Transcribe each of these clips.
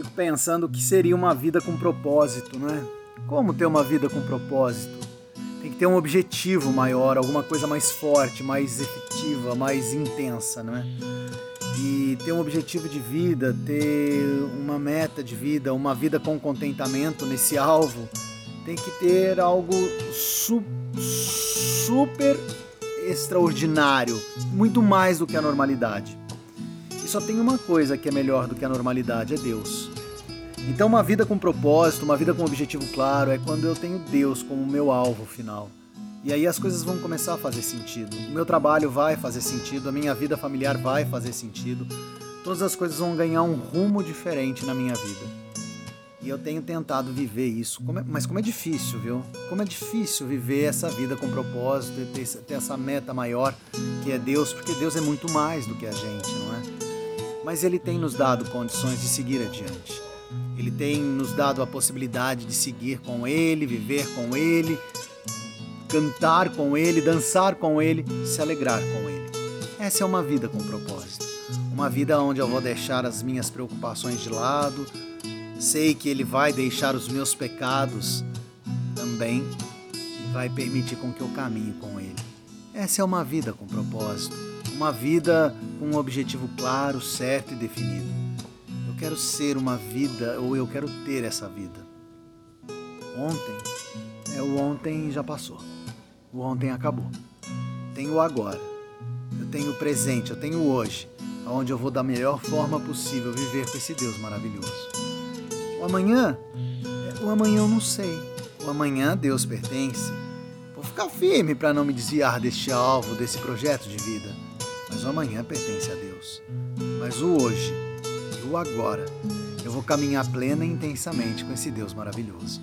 fico pensando o que seria uma vida com propósito, não é? Como ter uma vida com propósito? Tem que ter um objetivo maior, alguma coisa mais forte, mais efetiva, mais intensa, não é? E ter um objetivo de vida, ter uma meta de vida, uma vida com contentamento nesse alvo, tem que ter algo su super extraordinário, muito mais do que a normalidade. Só tem uma coisa que é melhor do que a normalidade, é Deus. Então, uma vida com propósito, uma vida com objetivo claro, é quando eu tenho Deus como meu alvo final. E aí as coisas vão começar a fazer sentido. O meu trabalho vai fazer sentido, a minha vida familiar vai fazer sentido. Todas as coisas vão ganhar um rumo diferente na minha vida. E eu tenho tentado viver isso. É, mas como é difícil, viu? Como é difícil viver essa vida com propósito e ter essa meta maior que é Deus, porque Deus é muito mais do que a gente, não é? Mas Ele tem nos dado condições de seguir adiante. Ele tem nos dado a possibilidade de seguir com Ele, viver com Ele, cantar com Ele, dançar com Ele, se alegrar com Ele. Essa é uma vida com propósito. Uma vida onde eu vou deixar as minhas preocupações de lado, sei que Ele vai deixar os meus pecados também e vai permitir com que eu caminhe com Ele. Essa é uma vida com propósito, uma vida com um objetivo claro, certo e definido quero ser uma vida, ou eu quero ter essa vida. Ontem, é o ontem já passou. O ontem acabou. Tenho o agora. Eu tenho o presente, eu tenho o hoje, onde eu vou da melhor forma possível viver com esse Deus maravilhoso. O amanhã, é, o amanhã eu não sei. O amanhã Deus pertence. Vou ficar firme para não me desviar deste alvo, desse projeto de vida. Mas o amanhã pertence a Deus. Mas o hoje, o agora. Eu vou caminhar plena e intensamente com esse Deus maravilhoso.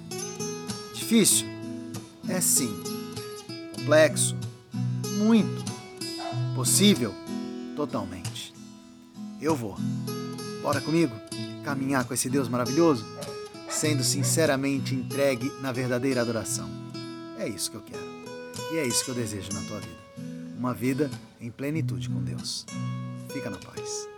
Difícil? É sim. Complexo? Muito. Possível? Totalmente. Eu vou. Bora comigo? Caminhar com esse Deus maravilhoso? Sendo sinceramente entregue na verdadeira adoração. É isso que eu quero. E é isso que eu desejo na tua vida. Uma vida em plenitude com Deus. Fica na paz.